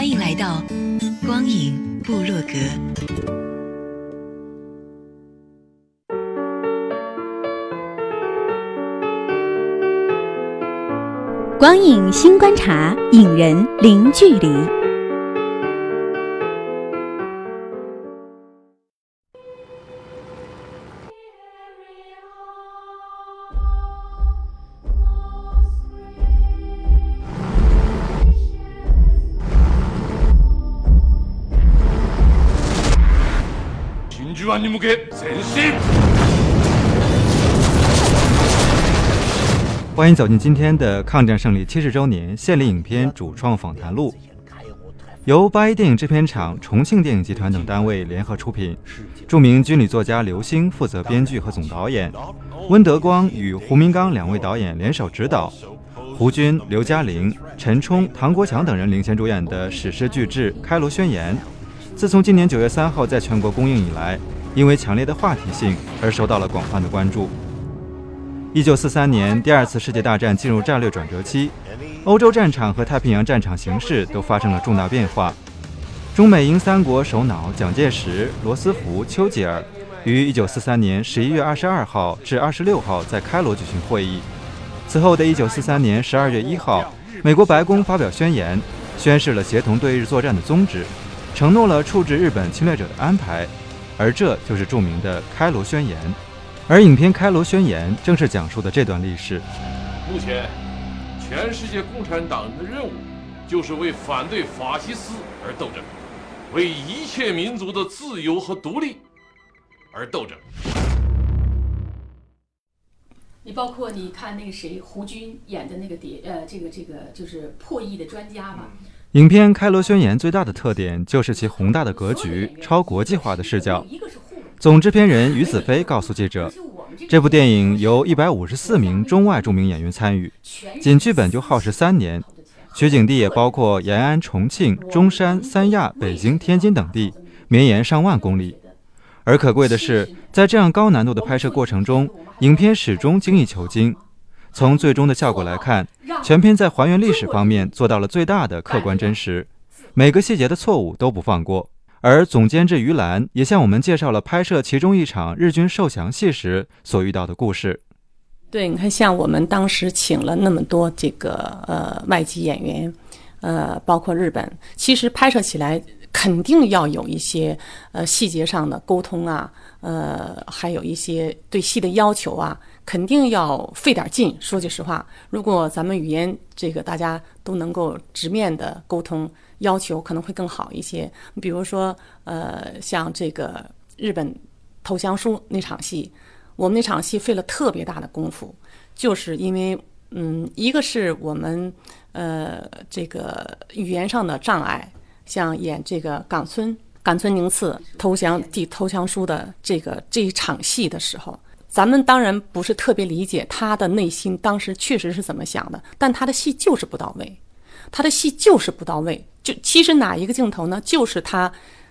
欢迎来到光影部落格。光影新观察，影人零距离。真珠湾に向け前進欢迎走进今天的抗战胜利七十周年献礼影片主创访谈录，由八一电影制片厂、重庆电影集团等单位联合出品，著名军旅作家刘星负责编剧和总导演，温德光与胡明刚两位导演联手指导，胡军、刘嘉玲、陈冲、唐国强等人领衔主演的史诗巨制《开罗宣言》，自从今年九月三号在全国公映以来，因为强烈的话题性而受到了广泛的关注。一九四三年，第二次世界大战进入战略转折期，欧洲战场和太平洋战场形势都发生了重大变化。中美英三国首脑蒋介石、罗斯福、丘吉尔于一九四三年十一月二十二号至二十六号在开罗举行会议。此后的一九四三年十二月一号，美国白宫发表宣言，宣示了协同对日作战的宗旨，承诺了处置日本侵略者的安排，而这就是著名的开罗宣言。而影片《开罗宣言》正是讲述的这段历史。目前，全世界共产党人的任务就是为反对法西斯而斗争，为一切民族的自由和独立而斗争。你包括你看那个谁胡军演的那个谍呃，这个这个就是破译的专家吧。影片《开罗宣言》最大的特点就是其宏大的格局、超国际化的视角。总制片人于子飞告诉记者：“这部电影由一百五十四名中外著名演员参与，仅剧本就耗时三年，取景地也包括延安、重庆、中山、三亚、北京、天津等地，绵延上万公里。而可贵的是，在这样高难度的拍摄过程中，影片始终精益求精。从最终的效果来看，全片在还原历史方面做到了最大的客观真实，每个细节的错误都不放过。”而总监制于兰也向我们介绍了拍摄其中一场日军受降戏时所遇到的故事。对，你看，像我们当时请了那么多这个呃外籍演员，呃，包括日本，其实拍摄起来肯定要有一些呃细节上的沟通啊，呃，还有一些对戏的要求啊，肯定要费点劲。说句实话，如果咱们语言这个大家都能够直面的沟通。要求可能会更好一些，比如说，呃，像这个日本投降书那场戏，我们那场戏费了特别大的功夫，就是因为，嗯，一个是我们呃这个语言上的障碍，像演这个冈村冈村宁次投降递投降书的这个这一场戏的时候，咱们当然不是特别理解他的内心当时确实是怎么想的，但他的戏就是不到位。他的戏就是不到位，就其实哪一个镜头呢？就是他，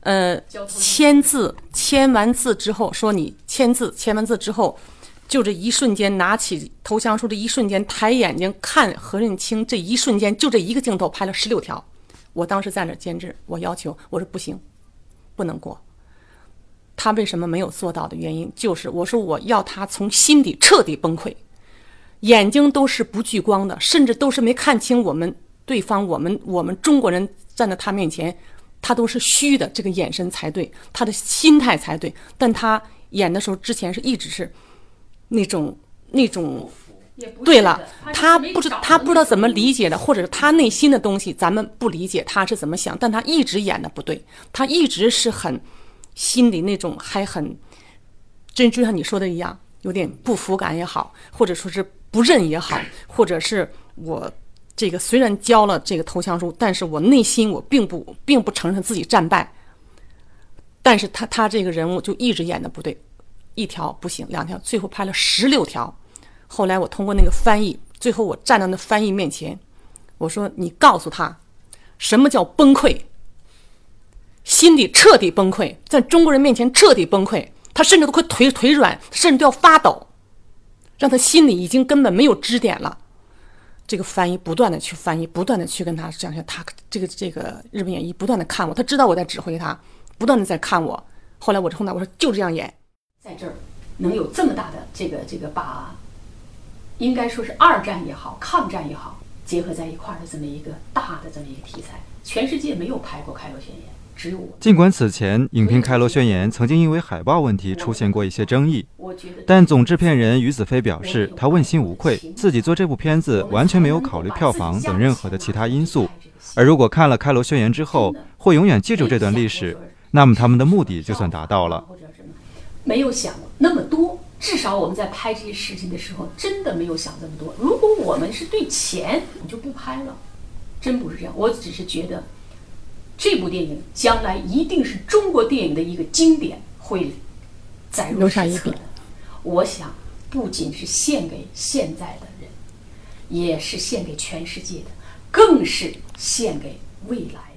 呃，签字签完字之后，说你签字签完字之后，就这一瞬间拿起投降书的一瞬间，抬眼睛看何润清，这一瞬间就这一个镜头拍了十六条。我当时在那监制，我要求我说不行，不能过。他为什么没有做到的原因，就是我说我要他从心底彻底崩溃，眼睛都是不聚光的，甚至都是没看清我们。对方，我们我们中国人站在他面前，他都是虚的，这个眼神才对，他的心态才对。但他演的时候，之前是一直是那种那种。对了，他不知他不知道怎么理解的，或者是他内心的东西，咱们不理解他是怎么想。但他一直演的不对，他一直是很心里那种还很真，就像你说的一样，有点不服感也好，或者说是不认也好，或者是我。这个虽然交了这个投降书，但是我内心我并不并不承认自己战败。但是他他这个人物就一直演的不对，一条不行，两条，最后拍了十六条。后来我通过那个翻译，最后我站到那翻译面前，我说：“你告诉他，什么叫崩溃？心里彻底崩溃，在中国人面前彻底崩溃，他甚至都快腿腿软，甚至都要发抖，让他心里已经根本没有支点了。”这个翻译不断的去翻译，不断的去跟他讲讲，他这个这个日本演义不断的看我，他知道我在指挥他，不断的在看我。后来我冲他我说就这样演，在这儿能有这么大的这个这个把，应该说是二战也好，抗战也好，结合在一块儿的这么一个大的这么一个题材，全世界没有拍过《开罗宣言》。只有我尽管此前影片《开罗宣言》曾经因为海报问题出现过一些争议，但总制片人于子飞表示，他问心无愧，自己做这部片子完全没有考虑票房等任何的其他因素。而如果看了《开罗宣言》之后，会永远记住这段历史，那么他们的目的就算达到了。没有想那么多，至少我们在拍这些事情的时候，真的没有想这么多。如果我们是对钱，我就不拍了，真不是这样。我只是觉得。这部电影将来一定是中国电影的一个经典，会载入史册的。我想，不仅是献给现在的人，也是献给全世界的，更是献给未来。